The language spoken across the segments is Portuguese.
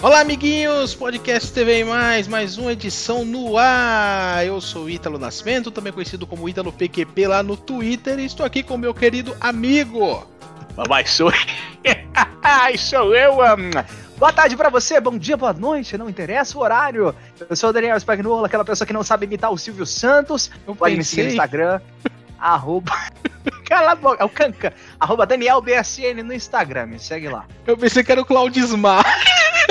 Olá, amiguinhos! Podcast TV Mais, mais uma edição no ar. Eu sou Ítalo Nascimento, também conhecido como Ítalo PQP lá no Twitter, e estou aqui com meu querido amigo. Mas sou. sou eu. Um... Boa tarde pra você, bom dia, boa noite, não interessa o horário. Eu sou o Daniel Spagnuolo, aquela pessoa que não sabe imitar o Silvio Santos. Eu Pode me seguir no Instagram. arroba. Cala a boca, é o Canca. Arroba Daniel BSN no Instagram, me segue lá. Eu pensei que era o Claudismar,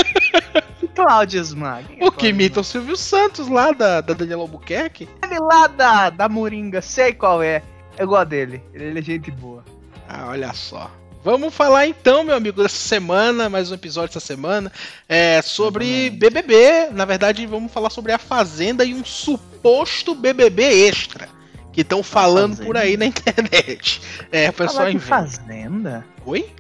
Cláudio Smag. o que imita o Silvio Santos lá da, da Daniela Albuquerque. Ele lá da, da Moringa, sei qual é. Eu gosto dele, ele é gente boa. Ah, olha só. Vamos falar então, meu amigo, dessa semana, mais um episódio dessa semana, é, sobre BBB. Na verdade, vamos falar sobre a Fazenda e um suposto BBB extra que estão falando Fazenda? por aí na internet. É, o pessoal inventa. Fazenda? Oi?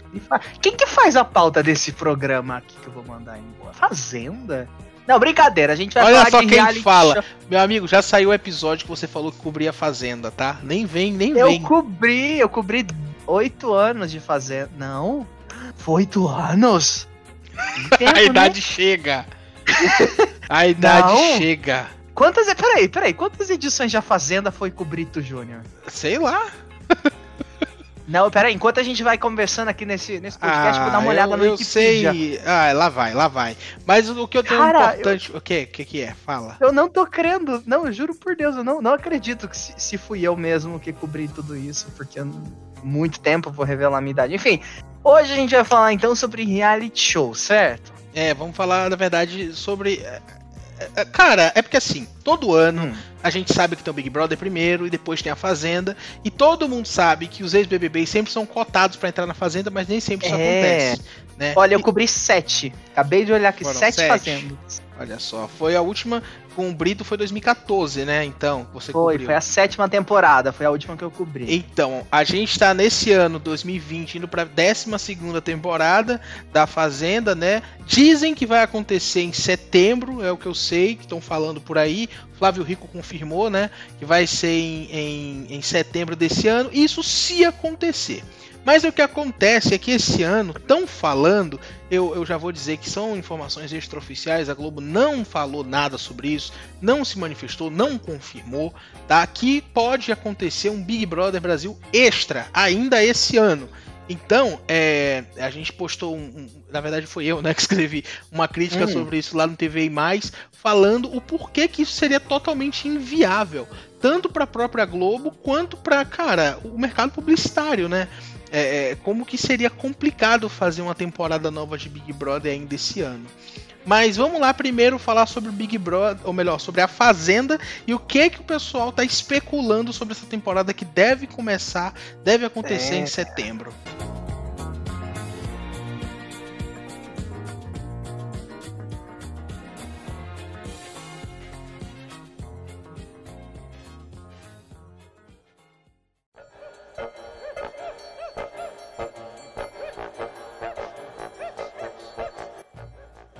Quem que faz a pauta desse programa aqui que eu vou mandar embora? Fazenda? Não, brincadeira, a gente vai Olha falar só quem fala. show. Meu amigo, já saiu o episódio que você falou que cobria a Fazenda, tá? Nem vem, nem Eu vem. cobri, eu cobri oito anos de Fazenda. Não, foi oito anos? Tempo, a né? idade chega. A idade Não. chega. Quantas, peraí, peraí, quantas edições de A Fazenda foi com o Brito Júnior? Sei lá. Não, peraí, enquanto a gente vai conversando aqui nesse, nesse podcast, vou dar uma olhada Ah, eu, no eu Wikipedia. sei. Ah, lá vai, lá vai. Mas o que eu tenho Cara, importante. O que? Que, que é? Fala. Eu não tô crendo, não, eu juro por Deus, eu não, não acredito que se, se fui eu mesmo que cobri tudo isso, porque eu muito tempo eu vou revelar a minha idade. Enfim, hoje a gente vai falar então sobre reality show, certo? É, vamos falar, na verdade, sobre. É, é, Cara, é porque assim, todo ano Hum. a gente sabe que tem o Big Brother primeiro e depois tem a Fazenda. E todo mundo sabe que os ex-BBBs sempre são cotados pra entrar na Fazenda, mas nem sempre isso É. acontece. Né? Olha, eu cobri sete. Acabei de olhar aqui, Foram sete, sete. fazendas. Olha só, foi a última com o Brito, foi 2014, né? Então, você Foi, cobriu. foi a sétima temporada, foi a última que eu cobri. Então, a gente tá nesse ano 2020 indo pra 12 temporada da Fazenda, né? Dizem que vai acontecer em setembro, é o que eu sei, que estão falando por aí. Flávio Rico confirmou, né? Que vai ser em, em, em setembro desse ano. Isso se acontecer. Mas o que acontece é que esse ano estão falando, eu, eu já vou dizer que são informações extraoficiais, a Globo não falou nada sobre isso, não se manifestou, não confirmou, tá? Que pode acontecer um Big Brother Brasil extra ainda esse ano. Então, é, a gente postou um, um- Na verdade, foi eu né, que escrevi uma crítica Hum. sobre isso lá no TV e Mais, falando o porquê que isso seria totalmente inviável, tanto para a própria Globo quanto para, cara, o mercado publicitário, né? É, é, como que seria complicado fazer uma temporada nova de Big Brother ainda esse ano. Mas vamos lá primeiro falar sobre o Big Brother, ou melhor, sobre a Fazenda e o que que o pessoal tá especulando sobre essa temporada que deve começar, deve acontecer É. em setembro.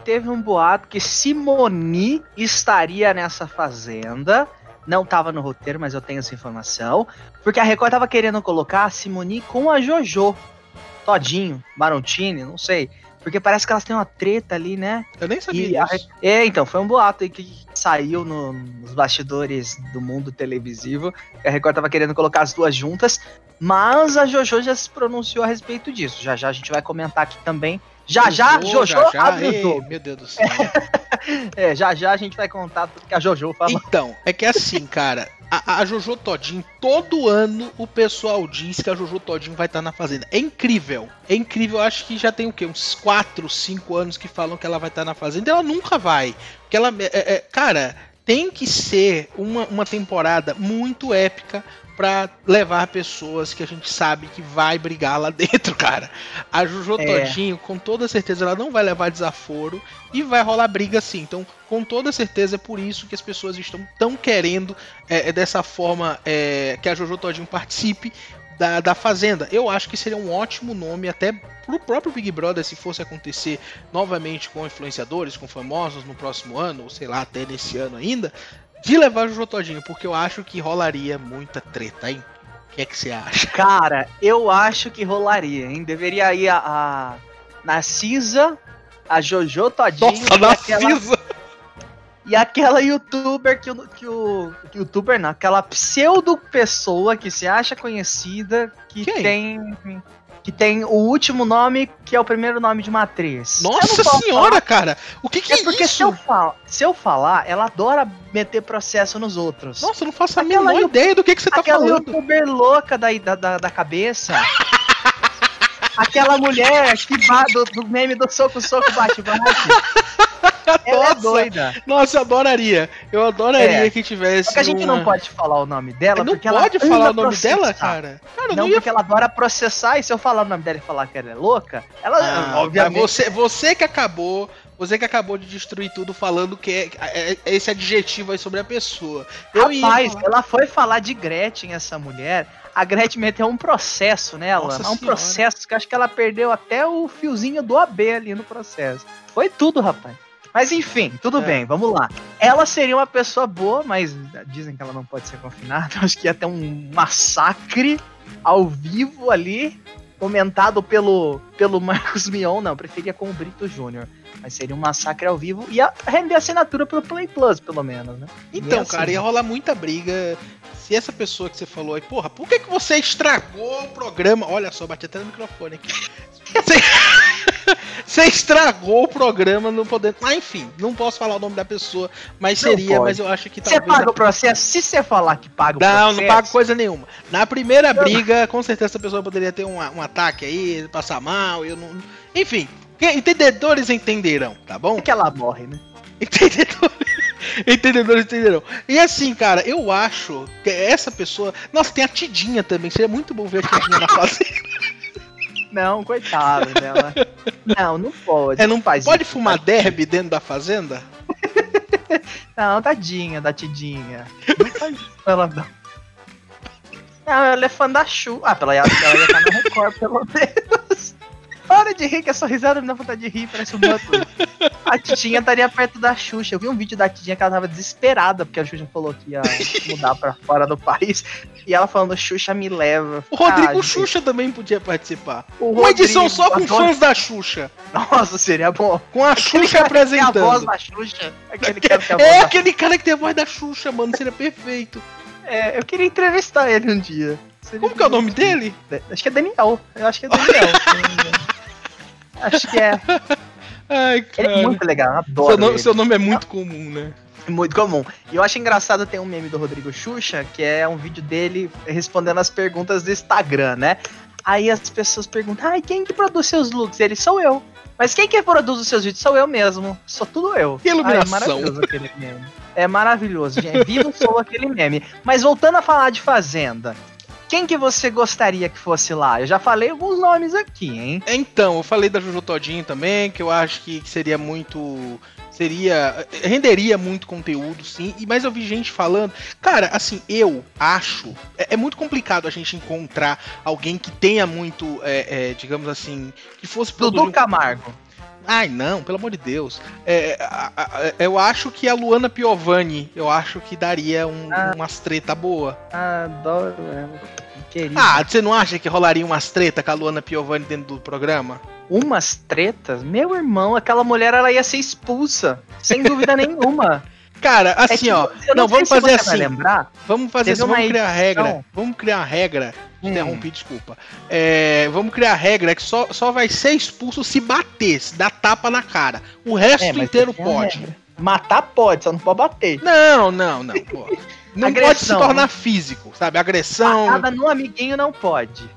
Teve um boato que Simoni estaria nessa fazenda. Não tava no roteiro, mas eu tenho essa informação. Porque a Record tava querendo colocar a Simoni com a Jojo. Todinho, Marontini, não sei. Porque parece que elas têm uma treta ali, né? Eu nem sabia a-. É, então, foi um boato aí que saiu no- nos bastidores do mundo televisivo. A Record tava querendo colocar as duas juntas, mas a Jojo já se pronunciou a respeito disso. Já já a gente vai comentar aqui também. Já já, Jojo, Jojo abre ei, o jogo. Meu Deus do céu. É, já já a gente vai contar tudo que a Jojo falou. Então, é que assim, cara, a, a Jojo Todinho, todo ano o pessoal diz que a Jojo Todinho vai estar na Fazenda. É incrível. É incrível, eu acho que já tem o quê? Uns 4, 5 anos que falam que ela vai estar na Fazenda. Ela nunca vai. Porque ela. é- é- cara, tem que ser uma, uma temporada muito épica pra levar pessoas que a gente sabe que vai brigar lá dentro, cara. A Jojo É. Todinho, com toda certeza, ela não vai levar desaforo e vai rolar briga sim. Então, com toda certeza, é por isso que as pessoas estão tão querendo é, é dessa forma é, que a Jojo Todinho participe da, da Fazenda. Eu acho que seria um ótimo nome até pro próprio Big Brother se fosse acontecer novamente com influenciadores, com famosos no próximo ano, ou sei lá, até nesse ano ainda, de levar a Jojo Todinho, porque eu acho que rolaria muita treta, hein? O que é que você acha? Cara, eu acho que rolaria, hein? Deveria ir a, a Narcisa, a Jojo Todinho Nossa, e, aquela, Narcisa! E aquela youtuber que o, que o. Que youtuber não, aquela pseudo pessoa que se acha conhecida que Quem? tem. Que tem o último nome que é o primeiro nome de uma atriz. Eu não Nossa senhora, cara! O que que É é, porque se eu, isso? falar, se eu falar, ela adora meter processo nos outros. Nossa, eu não faço a Aquela menor you- ideia do que, que você tá Aquela falando. youtuber louca da, da, da, cabeça. Aquela mulher que do, do meme do soco, soco, bate, bate. Ela é doida. Nossa, eu adoraria. Eu adoraria É. que tivesse. Só que a gente uma- não pode falar o nome dela, não porque ela pode ama falar o nome processar. dela, cara? Cara, Não, não, ia porque ela adora processar, e se eu falar o nome dela e falar que ela é louca, ela, Ah, obviamente... você, você que acabou. Você que acabou de destruir tudo falando que é, é- é esse adjetivo aí sobre a pessoa. Eu ia Rapaz, falar- ela foi falar de Gretchen, essa mulher. A Gretchen meteu um processo nela. Nossa um Senhora. processo que acho que ela perdeu até o fiozinho do AB ali no processo. Foi tudo, rapaz. Mas enfim, tudo É. bem, vamos lá. Ela seria uma pessoa boa, mas dizem que ela não pode ser confinada. Acho que ia ter um massacre ao vivo ali, comentado pelo, pelo Marcos Mion. Não, preferia com o Brito Júnior. Mas seria um massacre ao vivo. Ia render assinatura pelo Play Plus, pelo menos, né? Então, assim, cara, ia rolar muita briga. Se essa pessoa que você falou aí, porra, por que, que você estragou o programa? Olha só, bati até no microfone aqui. Você, você estragou o programa não podendo. Ah, enfim, não posso falar o nome da pessoa, mas Não seria, pode. mas eu acho que Você paga o processo? Se você falar que paga o Não, processo. não pago coisa nenhuma. Na primeira briga, com certeza essa pessoa poderia ter um, um ataque aí, passar mal, eu não. Enfim, entendedores entenderão, tá bom? É que ela morre, né? Entendedores, entendedores entenderão. E assim, cara, eu acho que essa pessoa. Nossa, tem a Tidinha também. Seria muito bom ver a Tidinha na fazenda. Não, coitado dela. não, não pode. É, não faz pode isso, fumar tadinha. derby dentro da fazenda? Não, tadinha da Tidinha. Não faz isso ela, não. Não, ela é fã da Chu. Ah, pela ela, ela ia estar na Record, pelo menos. Para de rir, que essa risada me dá vontade de rir, parece um Butler. A Titinha estaria perto da Xuxa. Eu vi um vídeo da Titinha que ela tava desesperada, porque a Xuxa falou que ia mudar pra fora do país. E ela falando, Xuxa me leva. O Rodrigo Ah, gente, Xuxa também podia participar. o Uma edição Rodrigo, só com fãs da Xuxa. Nossa, seria bom. Com a Aquele Xuxa cara que tem a voz apresentando. da Xuxa. Aquele cara que tem a voz É da aquele cara que tem a voz da Xuxa, mano. Seria perfeito. É, eu queria entrevistar ele um dia. Seria Como que é o nome dele? Acho que é Daniel. Eu acho que é Daniel. acho que é. Ai, Ele cara. é muito legal, eu adoro. seu, nome, ele. seu nome é muito comum, né? É Muito comum. E eu acho engraçado ter um meme do Rodrigo Xuxa, que é um vídeo dele respondendo as perguntas do Instagram, né? Aí as pessoas perguntam, ai, quem que produz seus looks? Ele, sou eu. Mas quem que produz os seus vídeos? Sou eu mesmo. Sou tudo eu. Que iluminação. Ai, é maravilhoso aquele meme. É maravilhoso, gente. Viva sou aquele meme. Mas voltando a falar de Fazenda, quem que você gostaria que fosse lá? Eu já falei alguns nomes aqui, hein? Então, eu falei da Jojo Todinho também, que eu acho que seria muito. Seria. renderia muito conteúdo, sim. e- Mas eu vi gente falando. Cara, assim, eu acho. É, é muito complicado a gente encontrar alguém que tenha muito. é, é, digamos assim. Que fosse Dudu um- Camargo. Ai, não, pelo amor de Deus. É, a- a- eu acho que a Luana Piovani, eu acho que daria um- Ah. umas treta boa. Adoro ela. Querida. Ah, você não acha que rolaria umas treta com a Luana Piovani dentro do programa? Umas tretas? Meu irmão, aquela mulher ela ia ser expulsa. Sem dúvida nenhuma. Cara, É assim, que- ó. Não, sei vamos fazer assim. lembrar. Vamos fazer assim, vamos criar edição- regra. Vamos criar regra. Hum. Interrompi, desculpa. É, vamos criar regra que só, só vai ser expulso se bater, se dar tapa na cara. O resto É, inteiro pode. Matar pode, só não pode bater. Não, não, não. Pô. Não pode se Agressão. tornar físico, sabe? Agressão, Matada no amiguinho não pode.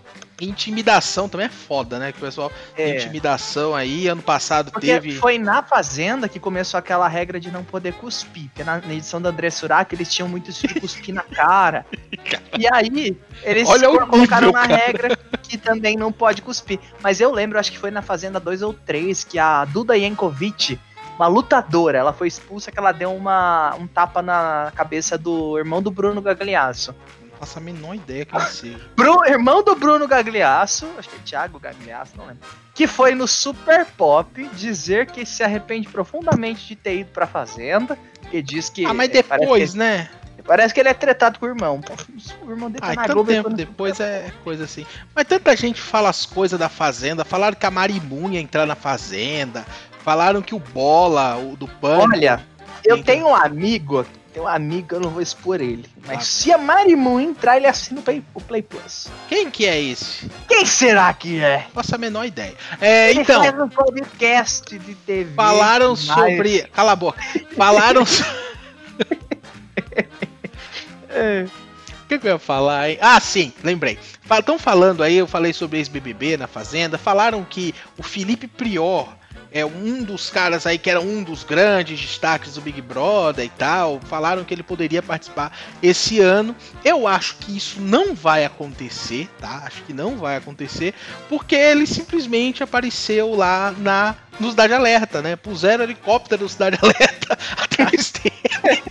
Intimidação também é foda, né? Que o pessoal. É. Intimidação aí, ano passado Porque teve. foi na Fazenda que começou aquela regra de não poder cuspir. Porque na, na edição do André Surak eles tinham muito isso de cuspir na cara. E aí, eles Olha o colocaram nível, na cara. regra que também não pode cuspir. Mas eu lembro, acho que foi na Fazenda 2 ou 3, que a Duda Yankovic, uma lutadora, ela foi expulsa que ela deu uma, um tapa na cabeça do irmão do Bruno Gagliasso. Faço a menor ideia que ele seja. Bru, irmão do Bruno Gagliasso, acho que é Thiago Gagliasso, não lembro. Que foi no Super Pop dizer que se arrepende profundamente de ter ido pra Fazenda. Que diz que. Ah, mas é, parece depois, que- né? Parece que ele é tretado com o irmão. O irmão dele tá Ah, na tanto Globo. tempo depois é coisa assim. Mas tanta gente fala as coisas da Fazenda. Falaram que a Marimun ia entrar na Fazenda. Falaram que o Bola, o do Pânico... Olha, eu tenho um amigo, tem um amigo, eu não vou expor ele. Mas ah. se a Marimun entrar, ele assina o Play, o Play Plus. Quem que é esse? Quem será que é? Faço a menor ideia. É, ele então. Faz um podcast de TV. Falaram mas... sobre. Cala a boca. Falaram. é. O que, que eu ia falar, hein? Ah, sim, lembrei. Estão falando aí, eu falei sobre ex-BBB na Fazenda. Falaram que o Felipe Prior é um dos caras aí que era um dos grandes destaques do Big Brother e tal. Falaram que ele poderia participar esse ano. Eu acho que isso não vai acontecer, tá? Acho que não vai acontecer, porque ele simplesmente apareceu lá na no Cidade Alerta, né? Puseram helicóptero no Cidade Alerta atrás dele.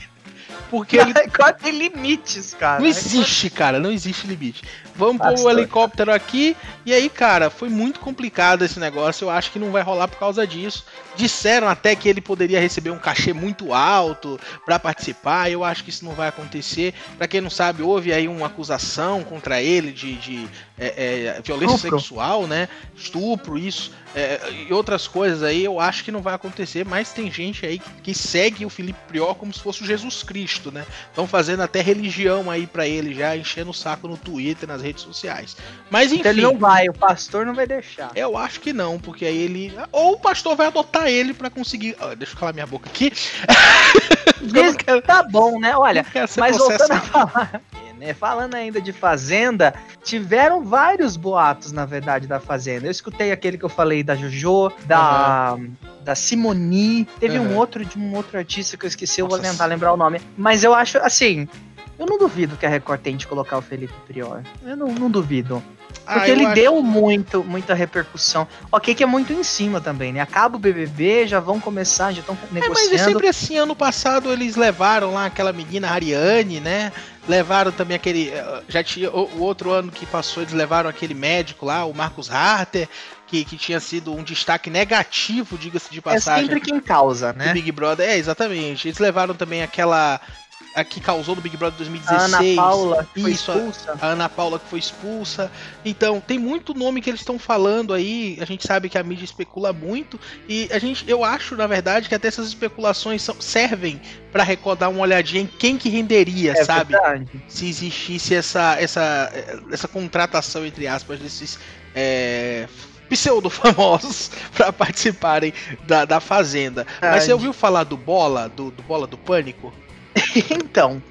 Porque ele. tem limites, cara. Não existe, cara, não existe limite. Vamos Bastante. pôr o helicóptero aqui. E aí, cara, foi muito complicado esse negócio. Eu acho que não vai rolar por causa disso. Disseram até que ele poderia receber um cachê muito alto para participar. Eu acho que isso não vai acontecer. Para quem não sabe, houve aí uma acusação contra ele de, de é, é, violência Estupro. sexual, né? Estupro, isso é, e outras coisas aí, eu acho que não vai acontecer, mas tem gente aí que, que segue o Felipe Prior como se fosse o Jesus Cristo, né? Estão fazendo até religião aí para ele já, enchendo o saco no Twitter, nas redes sociais. Mas enfim. Então ele não vai, o pastor não vai deixar. Eu acho que não, porque aí ele. Ou o pastor vai adotar ele para conseguir. Ah, deixa eu calar minha boca aqui. quero... Tá bom, né? Olha, mas voltando a falar né? Falando ainda de Fazenda, tiveram vários boatos, na verdade, da Fazenda. Eu escutei aquele que eu falei da Jojo, da, uhum. da Simoni, teve uhum. um outro de um outro artista que eu esqueci, Nossa, eu vou tentar lembrar o nome. Mas eu acho, assim, eu não duvido que a Record tente colocar o Felipe Prior. Eu não, não duvido. Ah, Porque ah, ele acho... deu muito, muita repercussão. Ok, que é muito em cima também, né? Acaba o BBB, já vão começar, já estão negociando. É, mas é sempre assim. Ano passado eles levaram lá aquela menina Ariane, né? Levaram também aquele. Eh, já tinha. O, outro ano que passou, eles levaram aquele médico lá, o Marcos Harter. Que, que, tinha sido um destaque negativo, diga-se de passagem. É sempre quem causa, né? Big Brother, é, exatamente. Eles levaram também aquela a que causou no Big Brother 2016. A Ana Paula que foi Isso, expulsa. A, a, Ana Paula que foi expulsa. Então, tem muito nome que eles estão falando aí. A gente sabe que a mídia especula muito. E a gente, eu acho, na verdade, que até essas especulações são, servem para recordar uma olhadinha em quem que renderia, é sabe? Verdade. Se existisse essa, essa, essa contratação, entre aspas, desses. É, pseudo-famosos para participarem da, da Fazenda. Mas você ouviu falar do Bola, do, do Bola do Pânico? então,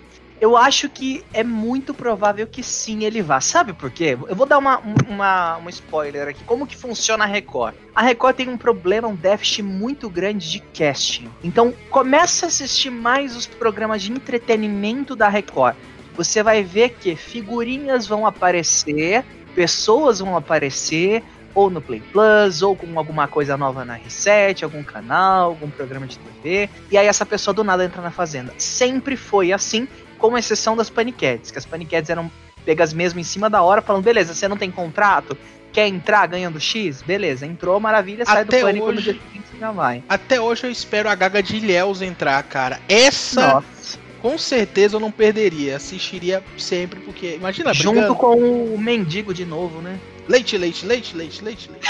eu acho que é muito provável que sim ele vá. Sabe por quê? Eu vou dar uma, uma, um spoiler aqui. Como que funciona a Record? A Record tem um problema, um déficit muito grande de casting. Então, começa a assistir mais os programas de entretenimento da Record. Você vai ver que figurinhas vão aparecer, pessoas vão aparecer, ou no Play Plus, ou com alguma coisa nova na R7, algum canal, algum programa de TV. E aí essa pessoa do nada entra na fazenda. Sempre foi assim, com exceção das paniquetes, que as paniquetes eram pegas mesmo em cima da hora, falando, beleza, você não tem contrato? Quer entrar ganhando X? Beleza, entrou, maravilha, sai Até do pânico hoje, no dia seguinte já vai. Até hoje eu espero a Gaga de Ilhéus entrar, cara. Essa. Nossa com certeza eu não perderia. Assistiria sempre, porque. Imagina, Junto brigando. com o mendigo de novo, né? Leite, leite, leite, leite, leite, leite.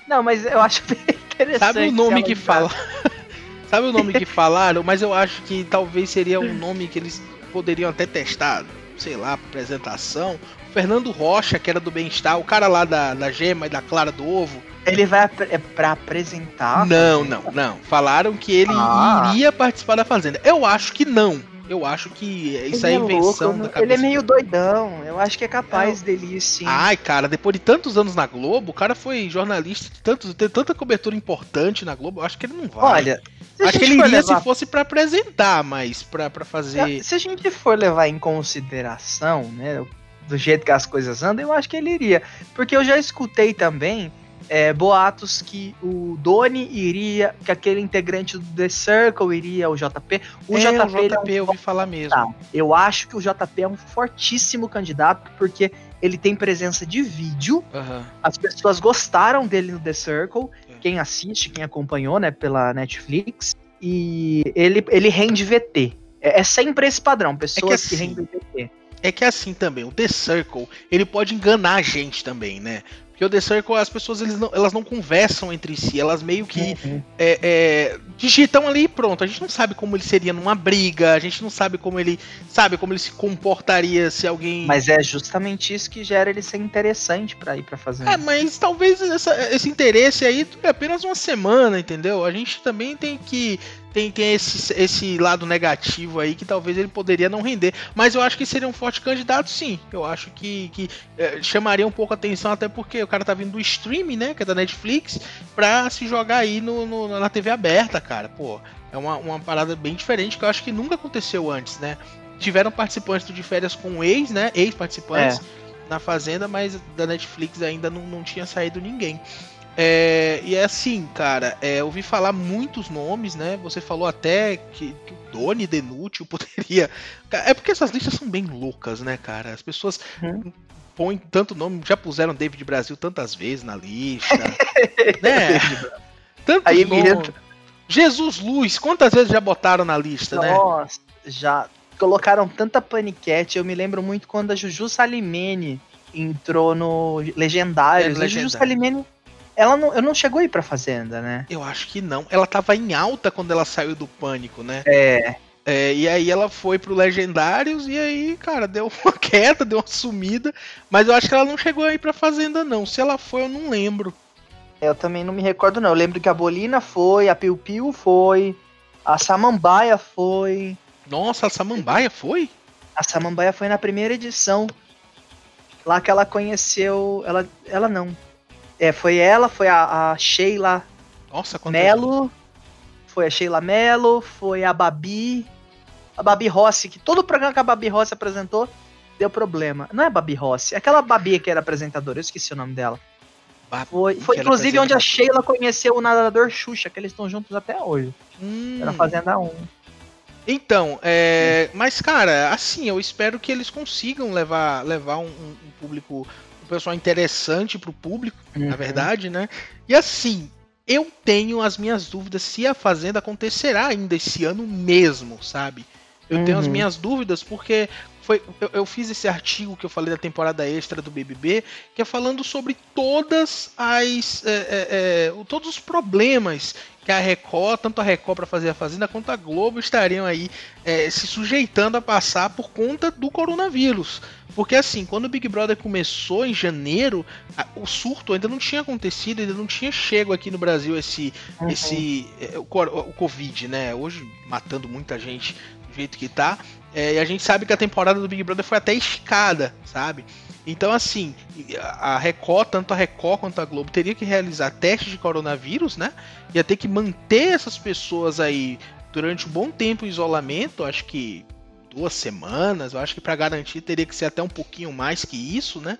não, mas eu acho interessante. Sabe o nome que fala? Sabe o nome que falaram? Mas eu acho que talvez seria um nome que eles poderiam até testar, sei lá, apresentação. Fernando Rocha, que era do Bem-Estar, o cara lá da, da Gema e da Clara do Ovo. Ele vai é pra apresentar? Não, não, não. Falaram que ele ah. iria participar da Fazenda. Eu acho que não. Eu acho que isso ele é, é invenção louco, da cabeça. Ele é meio doidão. Eu acho que é capaz dele ir sim. Ai, cara, depois de tantos anos na Globo, o cara foi jornalista tantos, tem tanta cobertura importante na Globo, eu acho que ele não vai. Olha, acho que ele iria levar... se fosse para apresentar, mas para fazer. Se a gente for levar em consideração, né, do jeito que as coisas andam, eu acho que ele iria. Porque eu já escutei também é, boatos que o Doni iria, que aquele integrante do The Circle iria, o JP. O é, JP, o JP é um eu ouvi falar mesmo. Tá. Eu acho que o JP é um fortíssimo candidato, porque ele tem presença de vídeo. Uhum. As pessoas gostaram dele no The Circle. É. Quem assiste, quem acompanhou, né, pela Netflix. E ele, ele rende VT. É, é sempre esse padrão, pessoas é que, assim, que rendem VT. É que assim também, o The Circle, ele pode enganar a gente também, né? Que o The Circle, as pessoas eles não, elas não conversam entre si, elas meio que uhum. é, é, digitam ali e pronto. A gente não sabe como ele seria numa briga, a gente não sabe como ele sabe como ele se comportaria se alguém. Mas é justamente isso que gera ele ser interessante para ir para fazer. É, mas talvez essa, esse interesse aí é apenas uma semana, entendeu? A gente também tem que tem, tem esse, esse lado negativo aí que talvez ele poderia não render. Mas eu acho que seria um forte candidato, sim. Eu acho que, que é, chamaria um pouco a atenção, até porque o cara tá vindo do streaming, né? Que é da Netflix, pra se jogar aí no, no na TV aberta, cara. Pô, é uma, uma parada bem diferente que eu acho que nunca aconteceu antes, né? Tiveram participantes de férias com ex, né? Ex-participantes é. na Fazenda, mas da Netflix ainda não, não tinha saído ninguém. É, e é assim, cara, é, eu ouvi falar muitos nomes, né? Você falou até que, que o Doni Denútil poderia. É porque essas listas são bem loucas, né, cara? As pessoas uhum. põem tanto nome, já puseram David Brasil tantas vezes na lista. né? Tanto Aí nome. Jesus Luz, quantas vezes já botaram na lista, Nossa, né? Nossa, já colocaram tanta paniquete. Eu me lembro muito quando a Juju Salimene entrou no Legendários. É, a Juju Salimene ela não, eu não chegou a ir pra Fazenda, né? Eu acho que não. Ela tava em alta quando ela saiu do Pânico, né? É. É, e aí ela foi pro Legendários e aí, cara, deu uma queda, deu uma sumida. Mas eu acho que ela não chegou aí pra Fazenda, não. Se ela foi, eu não lembro. Eu também não me recordo, não. Eu lembro que a Bolina foi, a Piu Piu foi, a Samambaia foi. Nossa, a Samambaia foi? A Samambaia foi na primeira edição. Lá que ela conheceu. Ela, ela não. É, foi ela, foi a, a Sheila Nossa, Melo, foi a Sheila Melo, foi a Babi, a Babi Rossi, que todo o programa que a Babi Rossi apresentou deu problema. Não é Babi Rossi, é aquela Babi que era apresentadora, eu esqueci o nome dela. Babi, foi, foi inclusive onde a Sheila conheceu o nadador Xuxa, que eles estão juntos até hoje. Hum. Era Fazenda 1. Então, é, mas cara, assim, eu espero que eles consigam levar, levar um, um público pessoal interessante pro público, uhum. na verdade, né? E assim, eu tenho as minhas dúvidas se a Fazenda acontecerá ainda esse ano mesmo, sabe? Eu uhum. tenho as uhum. minhas dúvidas porque foi, eu, eu, fiz esse artigo que eu falei da temporada extra do BBB, que é falando sobre todas as é, é, é, todos os problemas que a Record, tanto a Record para fazer a Fazenda quanto a Globo estariam aí é, se sujeitando a passar por conta do coronavírus. Porque assim, quando o Big Brother começou em janeiro, a, o surto ainda não tinha acontecido, ainda não tinha chego aqui no Brasil esse, uhum. esse é, o, o Covid, né? Hoje matando muita gente do jeito que tá. É, e a gente sabe que a temporada do Big Brother foi até esticada, sabe? Então, assim, a Record, tanto a Record quanto a Globo, teria que realizar testes de coronavírus, né? Ia ter que manter essas pessoas aí durante um bom tempo em isolamento, acho que duas semanas, eu acho que para garantir teria que ser até um pouquinho mais que isso, né?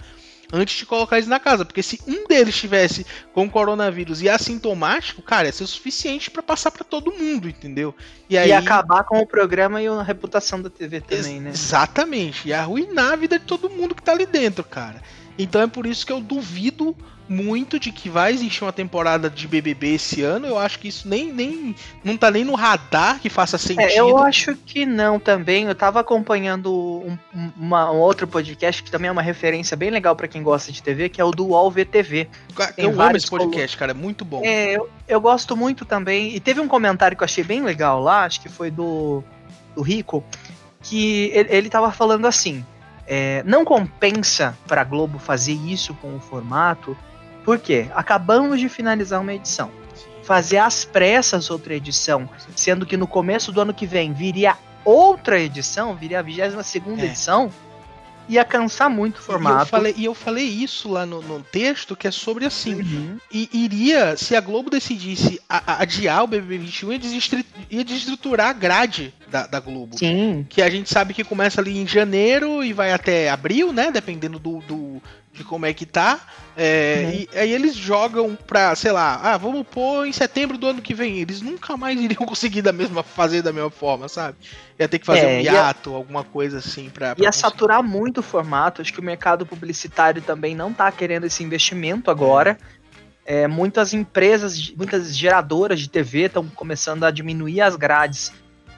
antes de colocar eles na casa. Porque se um deles estivesse com coronavírus e assintomático, cara, ia ser o suficiente para passar para todo mundo, entendeu? E aí... acabar com o programa e a reputação da TV também, Ex né? Exatamente. E arruinar a vida de todo mundo que tá ali dentro, cara. Então é por isso que eu duvido muito de que vai existir uma temporada de BBB esse ano. Eu acho que isso nem, nem não tá nem no radar que faça sentido. É, eu acho que não também. Eu tava acompanhando um, uma, um outro podcast que também é uma referência bem legal para quem gosta de TV, que é o do UOL VTV. eu amo esse podcast, cara, é muito bom. É, eu, eu gosto muito também. E teve um comentário que eu achei bem legal lá, acho que foi do, do Rico, que ele, ele tava falando assim. É, não compensa para Globo fazer isso com o formato, por quê? Acabamos de finalizar uma edição. Fazer às pressas outra edição, sendo que no começo do ano que vem viria outra edição, viria a 22 segunda é. edição, ia cansar muito o formato. E eu falei, e eu falei isso lá no, no texto, que é sobre assim. Uhum. E iria, se a Globo decidisse a, a adiar o BB21, ia, ia desestruturar a grade da, da, Globo. Sim. Que a gente sabe que começa ali em janeiro e vai até abril, né? Dependendo do, do de como é que tá. É, uhum. E aí eles jogam pra, sei lá, ah, vamos pôr em setembro do ano que vem. Eles nunca mais iriam conseguir da mesma, fazer da mesma forma, sabe? Ia ter que fazer é, um hiato, ia, alguma coisa assim pra. pra ia conseguir. saturar muito o formato. Acho que o mercado publicitário também não tá querendo esse investimento agora. É, muitas empresas, muitas geradoras de TV estão começando a diminuir as grades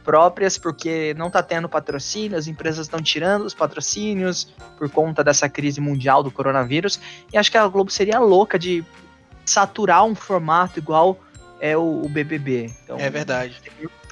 próprias, porque não tá tendo patrocínio, as empresas estão tirando os patrocínios por conta dessa crise mundial do coronavírus. E acho que a Globo seria louca de saturar um formato igual é o, o BBB. Então, é verdade.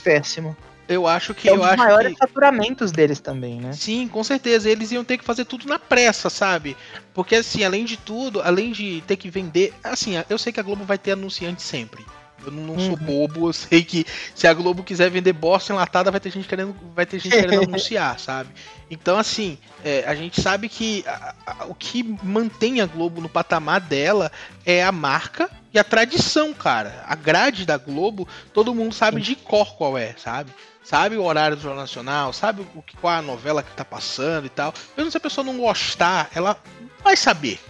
Péssimo. Eu acho que. É um dos acho maiores que... faturamentos deles também, né? Sim, com certeza. Eles iam ter que fazer tudo na pressa, sabe? Porque, assim, além de tudo, além de ter que vender. Assim, eu sei que a Globo vai ter anunciante sempre. Eu não, não uhum. sou bobo, eu sei que se a Globo quiser vender bosta enlatada, vai ter gente querendo, vai ter gente querendo anunciar, sabe? Então, assim, é, a gente sabe que a, a, o que mantém a Globo no patamar dela é a marca e a tradição, cara. A grade da Globo, todo mundo sabe de cor qual é, sabe? sabe o horário do Jornal Nacional, sabe o qual a novela que tá passando e tal. Mesmo se a pessoa não gostar, ela vai saber.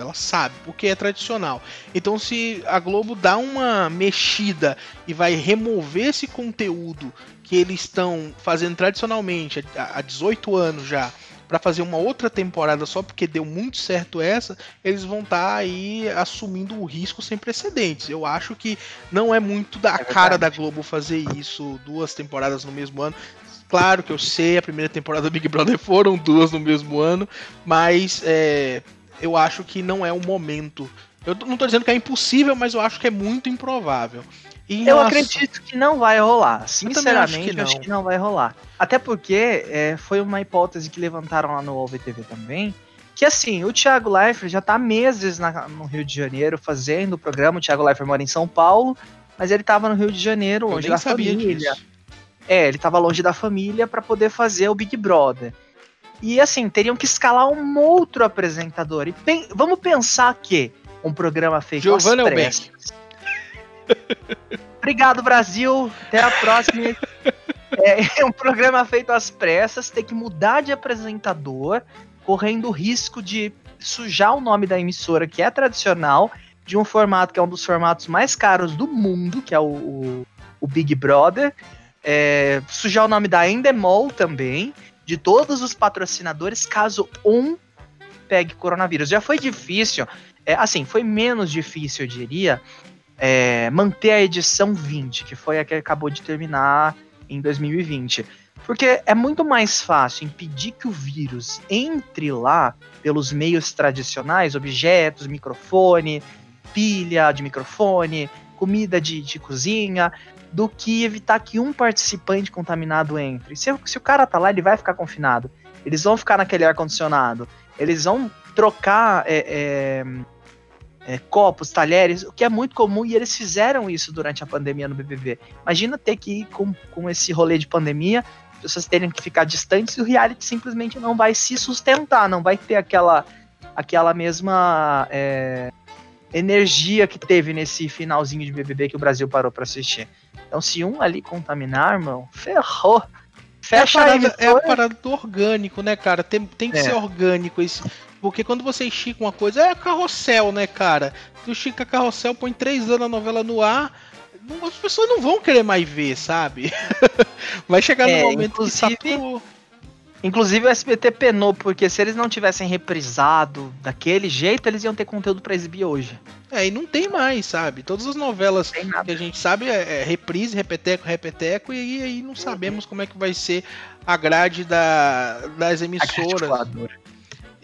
Ela sabe, porque é tradicional. Então, se a Globo dá uma mexida e vai remover esse conteúdo que eles estão fazendo tradicionalmente há 18 anos já para fazer uma outra temporada só porque deu muito certo essa, eles vão estar tá aí assumindo o risco sem precedentes. Eu acho que não é muito da é cara da Globo fazer isso duas temporadas no mesmo ano. Claro que eu sei, a primeira temporada do Big Brother foram duas no mesmo ano, mas é, eu acho que não é o momento. Eu não estou dizendo que é impossível, mas eu acho que é muito improvável. eu acredito que não vai rolar. Sinceramente, acho que, acho que, não vai rolar. Até porque é, foi uma hipótese que levantaram lá no OVTV também. Que assim, o Thiago Leifert já está meses na, no Rio de Janeiro fazendo o programa. O Thiago Leifert mora em São Paulo, mas ele estava no Rio de Janeiro, longe da família. Disso. É, ele estava longe da família para poder fazer o Big Brother. E assim, teriam que escalar um outro apresentador. E pen vamos pensar que um programa feito Giovanna às pressas. Obrigado, Brasil. Até a próxima. é, um programa feito às pressas, ter que mudar de apresentador, correndo o risco de sujar o nome da emissora, que é tradicional, de um formato que é um dos formatos mais caros do mundo, que é o, o, o Big Brother. É, sujar o nome da Endemol também de todos os patrocinadores caso um pegue coronavírus. Já foi difícil, é, assim, foi menos difícil, eu diria, é, manter a edição 20, que foi a que acabou de terminar em 2020. Porque é muito mais fácil impedir que o vírus entre lá pelos meios tradicionais, objetos, microfone, pilha de microfone, comida de, de cozinha, do que evitar que um participante contaminado entre. Se, se o cara tá lá, ele vai ficar confinado. Eles vão ficar naquele ar-condicionado. Eles vão trocar é, é, é, copos, talheres, o que é muito comum, e eles fizeram isso durante a pandemia no BBB. Imagina ter que ir com, com esse rolê de pandemia, as pessoas terem que ficar distantes e o reality simplesmente não vai se sustentar, não vai ter aquela, aquela mesma é, energia que teve nesse finalzinho de BBB que o Brasil parou para assistir. Então, se um ali contaminar, irmão, ferrou. Fecha é a, parada, é a parada do orgânico, né, cara? Tem, tem que é. ser orgânico esse. Porque quando você estica uma coisa, é carrossel, né, cara? Tu estica carrossel, põe três anos a novela no ar, as pessoas não vão querer mais ver, sabe? Vai chegar é, no momento que saturou. Inclusive o SBT penou, porque se eles não tivessem reprisado daquele jeito, eles iam ter conteúdo para exibir hoje. É, e não tem mais, sabe? Todas as novelas que a gente sabe é, é reprise, repeteco, repeteco, e aí não sabemos como é que vai ser a grade da, das emissoras. A grade voadora.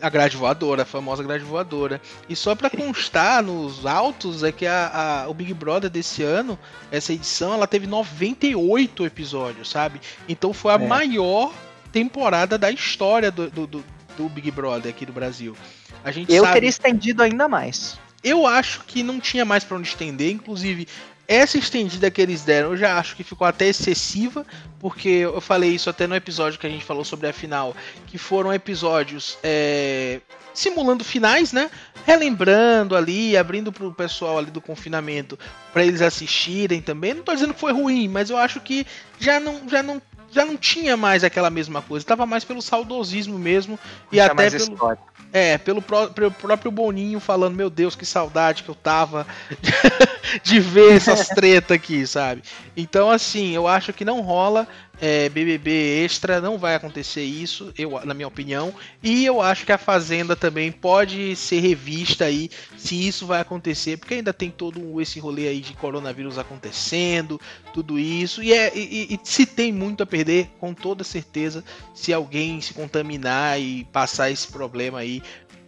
A grade voadora, a famosa grade voadora. E só para constar nos autos é que a, a, o Big Brother desse ano, essa edição, ela teve 98 episódios, sabe? Então foi a é. maior temporada da história do, do, do, do Big Brother aqui do Brasil. A gente eu sabe... teria estendido ainda mais. Eu acho que não tinha mais para onde estender, inclusive essa estendida que eles deram, eu já acho que ficou até excessiva, porque eu falei isso até no episódio que a gente falou sobre a final, que foram episódios é, simulando finais, né? Relembrando ali, abrindo pro pessoal ali do confinamento para eles assistirem também. Não tô dizendo que foi ruim, mas eu acho que já não, já não já não tinha mais aquela mesma coisa, tava mais pelo saudosismo mesmo e até pelo história. é, pelo, pró pelo, próprio Boninho falando, meu Deus, que saudade que eu tava de ver essas treta aqui, sabe? Então assim, eu acho que não rola é, BBB Extra, não vai acontecer isso, eu, na minha opinião. E eu acho que a Fazenda também pode ser revista aí, se isso vai acontecer, porque ainda tem todo esse rolê aí de coronavírus acontecendo, tudo isso. E, é, e, e se tem muito a perder, com toda certeza, se alguém se contaminar e passar esse problema aí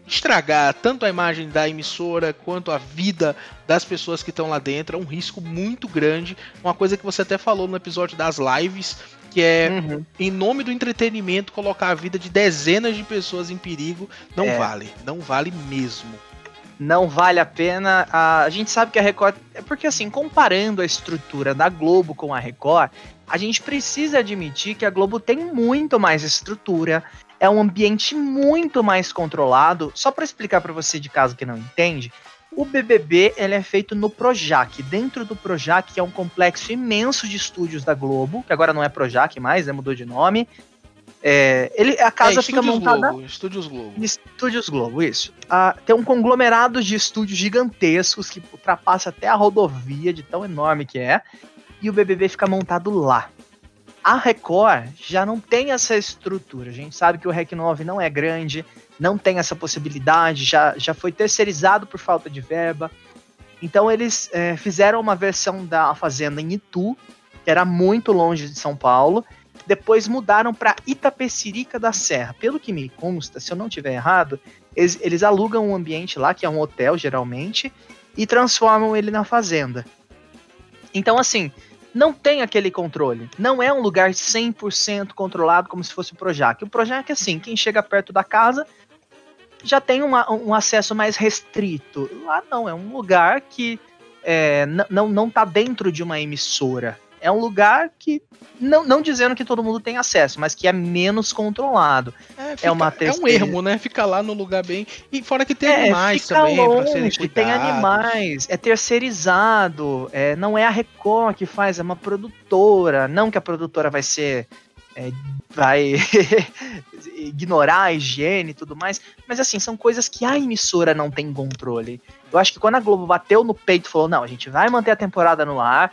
estragar tanto a imagem da emissora quanto a vida das pessoas que estão lá dentro. É um risco muito grande. Uma coisa que você até falou no episódio das lives, que é, uhum. em nome do entretenimento, colocar a vida de dezenas de pessoas em perigo. Não é. vale. Não vale mesmo. Não vale a pena. A gente sabe que a Record. É porque, assim, comparando a estrutura da Globo com a Record, a gente precisa admitir que a Globo tem muito mais estrutura, é um ambiente muito mais controlado. Só para explicar para você de caso que não entende, o BBB ele é feito no Projac, dentro do Projac, que é um complexo imenso de estúdios da Globo, que agora não é Projac mais, né, mudou de nome. É, ele, a casa é, fica montada. Globo, Estúdios Globo. Estúdios Globo, isso. Ah, tem um conglomerado de estúdios gigantescos que ultrapassa até a rodovia, de tão enorme que é. E o BBB fica montado lá. A Record já não tem essa estrutura. A gente sabe que o REC 9 não é grande, não tem essa possibilidade, já, já foi terceirizado por falta de verba. Então eles é, fizeram uma versão da Fazenda em Itu, que era muito longe de São Paulo. Depois mudaram para Itapecerica da Serra. Pelo que me consta, se eu não tiver errado, eles, eles alugam um ambiente lá, que é um hotel geralmente, e transformam ele na fazenda. Então, assim, não tem aquele controle. Não é um lugar 100% controlado como se fosse o Projac. O Projac é assim, quem chega perto da casa já tem uma, um acesso mais restrito. Lá não, é um lugar que é, não, não tá dentro de uma emissora é um lugar que, não, não dizendo que todo mundo tem acesso, mas que é menos controlado. É, fica, é uma terceira... É um ermo, né? Fica lá no lugar bem. E fora que tem é, animais também longe, pra serem Tem animais, é terceirizado, é, não é a Record que faz, é uma produtora. Não que a produtora vai ser. É, vai ignorar a higiene e tudo mais, mas assim, são coisas que a emissora não tem controle. Eu acho que quando a Globo bateu no peito e falou: não, a gente vai manter a temporada no ar,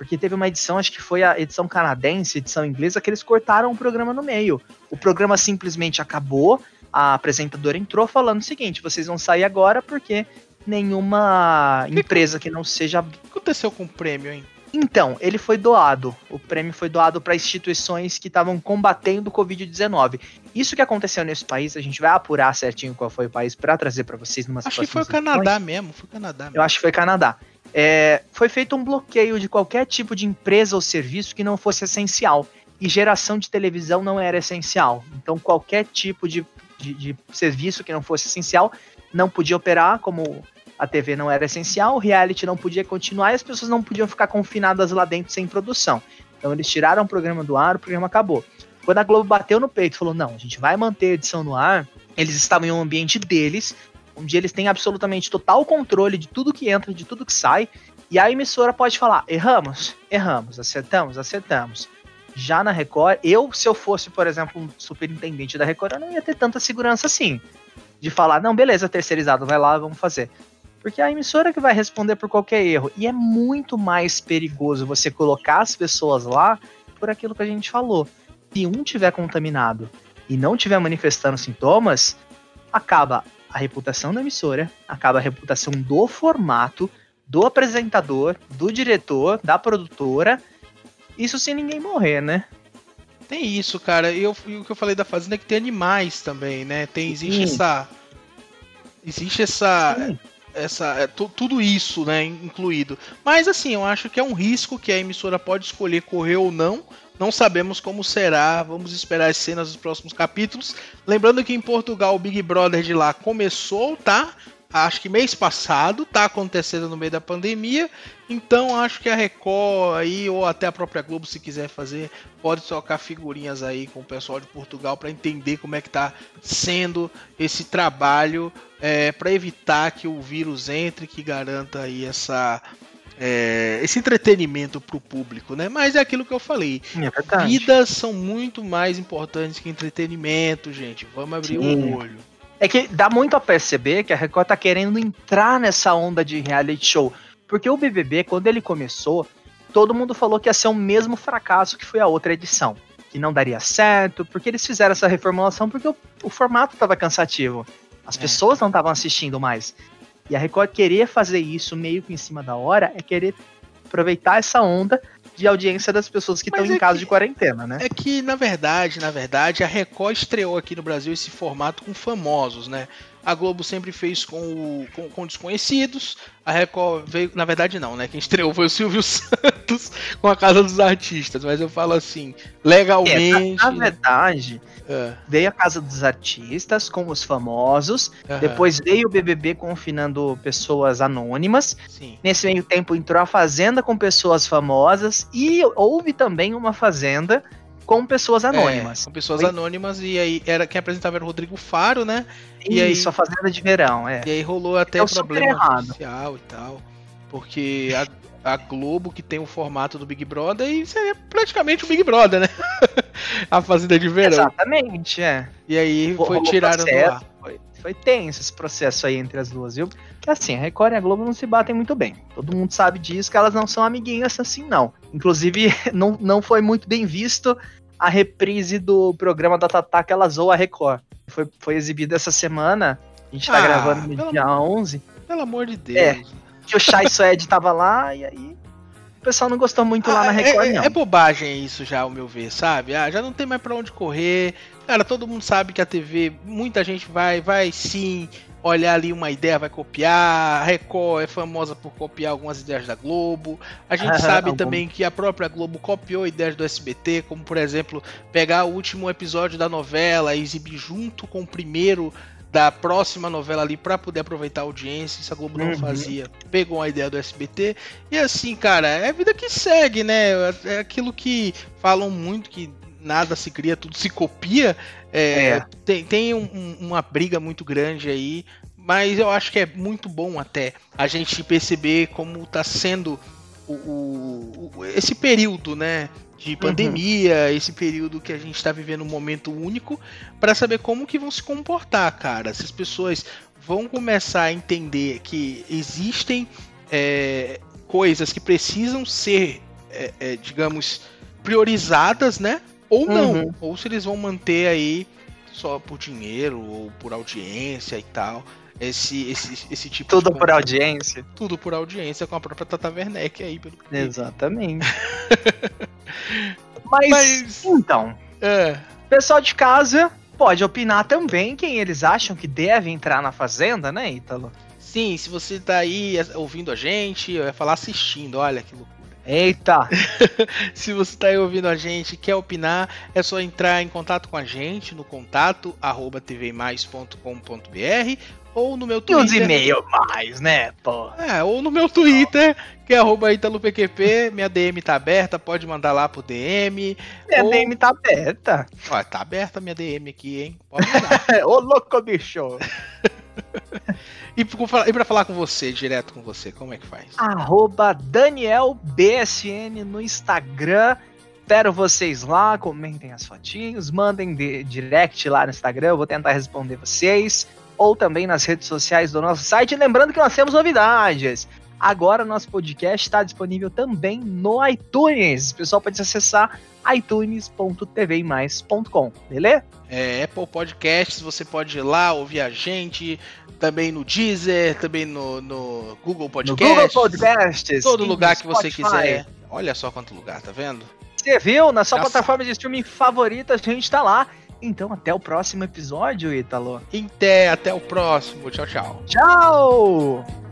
porque teve uma edição, acho que foi a edição canadense, edição inglesa, que eles cortaram o programa no meio. O programa simplesmente acabou, a apresentadora entrou falando o seguinte: vocês vão sair agora porque nenhuma que empresa que não seja. O que aconteceu com o prêmio, hein? Então, ele foi doado. O prêmio foi doado para instituições que estavam combatendo o Covid-19. Isso que aconteceu nesse país, a gente vai apurar certinho qual foi o país para trazer para vocês numa Acho que foi o Canadá mesmo, foi o Canadá. Mesmo. Eu acho que foi Canadá é, foi feito um bloqueio de qualquer tipo de empresa ou serviço que não fosse essencial. E geração de televisão não era essencial. Então, qualquer tipo de, de, de serviço que não fosse essencial não podia operar, como a TV não era essencial, o reality não podia continuar e as pessoas não podiam ficar confinadas lá dentro sem produção. Então, eles tiraram o programa do ar, o programa acabou. Quando a Globo bateu no peito e falou: não, a gente vai manter a edição no ar, eles estavam em um ambiente deles, onde eles têm absolutamente total controle de tudo que entra, de tudo que sai, e a emissora pode falar: erramos, erramos, acertamos, acertamos. Já na Record, eu, se eu fosse, por exemplo, um superintendente da Record, eu não ia ter tanta segurança assim. De falar, não, beleza, terceirizado, vai lá, vamos fazer. Porque é a emissora que vai responder por qualquer erro. E é muito mais perigoso você colocar as pessoas lá por aquilo que a gente falou. Se um tiver contaminado e não tiver manifestando sintomas, acaba a reputação da emissora, acaba a reputação do formato, do apresentador, do diretor, da produtora. Isso sem ninguém morrer, né? Tem isso, cara. E, eu, e o que eu falei da Fazenda é que tem animais também, né? Tem, existe Sim. essa. Existe essa. Sim. Essa é, tudo isso, né? Incluído. Mas assim, eu acho que é um risco que a emissora pode escolher correr ou não não sabemos como será, vamos esperar as cenas dos próximos capítulos. Lembrando que em Portugal o Big Brother de lá começou, tá? Acho que mês passado, tá acontecendo no meio da pandemia. Então acho que a Record aí, ou até a própria Globo, se quiser fazer, pode trocar figurinhas aí com o pessoal de Portugal para entender como é que tá sendo esse trabalho é, para evitar que o vírus entre, que garanta aí essa é, esse entretenimento para o público, né? Mas é aquilo que eu falei. É Vidas são muito mais importantes que entretenimento, gente. Vamos abrir o olho. É que dá muito a perceber que a Record tá querendo entrar nessa onda de reality show. Porque o BBB, quando ele começou, todo mundo falou que ia ser o mesmo fracasso que foi a outra edição. Que não daria certo, porque eles fizeram essa reformulação porque o, o formato estava cansativo. As É. pessoas não estavam assistindo mais. E a Record querer fazer isso meio que em cima da hora é querer aproveitar essa onda de audiência das pessoas que Mas estão em é casa que- de quarentena, né? É que, na verdade, na verdade, a Record estreou aqui no Brasil esse formato com famosos, né? A Globo sempre fez com, o- com, com desconhecidos. A Record veio. Na verdade, não, né? Quem estreou foi o Silvio Santos com a Casa dos Artistas. Mas eu falo assim, É, legalmente. na, na verdade, É, veio a Casa dos Artistas com os famosos, aham, depois veio o BBB confinando pessoas anônimas. Sim. Nesse meio tempo entrou a Fazenda com pessoas famosas e houve também uma Fazenda com pessoas anônimas. É, com pessoas Foi- anônimas. E aí era quem apresentava era o Rodrigo Faro, né? e aí- Isso, a Fazenda de Verão, é. E aí rolou até super problema social e tal. Porque a, a Globo, que tem o formato do Big Brother, e seria praticamente o Big Brother, né? a Fazenda de Verão. Exatamente, é. E aí foi rolou tirado do processo. ar. Foi, foi tenso esse processo aí entre as duas, viu? Que assim, a Record e a Globo não se batem muito bem. Todo mundo sabe disso, que elas não são amiguinhas assim, não. Inclusive, não, não foi muito bem visto a reprise do programa da Tatá que ela zoou a Record. Foi, foi exibida essa semana. A gente tá Ah, gravando no pelo dia 11. Pelo amor de Deus. É. Que o Chai Suede tava lá e aí o pessoal não gostou muito lá Ah, na Record, é, não. é bobagem isso já, ao meu ver, sabe? Ah, já não tem mais pra onde correr. Cara, todo mundo sabe que a TV, muita gente vai, vai sim olhar ali uma ideia, vai copiar. A Record é famosa por copiar algumas ideias da Globo. A gente Aham, sabe algum- também que a própria Globo copiou ideias do SBT, como por exemplo, pegar o último episódio da novela e exibir junto com o primeiro da próxima novela ali pra poder aproveitar a audiência, isso a Globo não Uhum. fazia. Pegou a ideia do SBT e assim, cara, é a vida que segue, né? É aquilo que falam muito que nada se cria, tudo se copia. É, É. Tem, tem um- um- uma briga muito grande aí, mas eu acho que é muito bom até a gente perceber como tá sendo o, o- o- esse período, né? De pandemia, esse período que a gente está vivendo um momento único, para saber como que vão se comportar, cara. Se as pessoas vão começar a entender que existem é, coisas que precisam ser, é, é, digamos, priorizadas, né? Ou não. Uhum. Ou se eles vão manter aí só por dinheiro ou por audiência e tal. Esse, esse, esse tipo Tudo por audiência. Tudo por audiência com a própria Tata Werneck aí, pelo. Exatamente. Mas, Mas. então, É, pessoal de casa pode opinar também quem eles acham que deve entrar na Fazenda, né, Ítalo? sim, se você tá aí ouvindo a gente, eu ia falar assistindo, olha que loucura. Eita! Se você tá aí ouvindo a gente e quer opinar, é só entrar em contato com a gente no contato arroba tvmais.com.br ou no meu E os Twitter. e-mails mais, né, pô? É, ou no meu Twitter, que é arroba ItaloPQP, minha DM tá aberta, pode mandar lá pro DM. Minha Ou- DM tá aberta. Ó, tá aberta a minha DM aqui, hein? Pode mandar. Ô, louco, bicho! e, pra falar- com você, direto com você, como é que faz? Arroba DanielBSN no Instagram. Espero vocês lá, comentem as fotinhos, mandem de- direct lá no Instagram, eu vou tentar responder vocês. Ou também nas redes sociais do nosso site. Lembrando que nós temos novidades. Agora nosso podcast está disponível também no iTunes. O pessoal pode acessar itunes.tvmais.com, beleza? É, Apple Podcasts, você pode ir lá ouvir a gente, também no Deezer, também no, no Google No Podcasts. Google Podcasts. Todo lugar no que você Spotify. quiser. Olha só quanto lugar, tá vendo? Você viu? Na sua Já plataforma de streaming favorita, a gente tá lá. Então, até o próximo episódio, Ítalo. Até, até o próximo. Tchau, tchau. Tchau!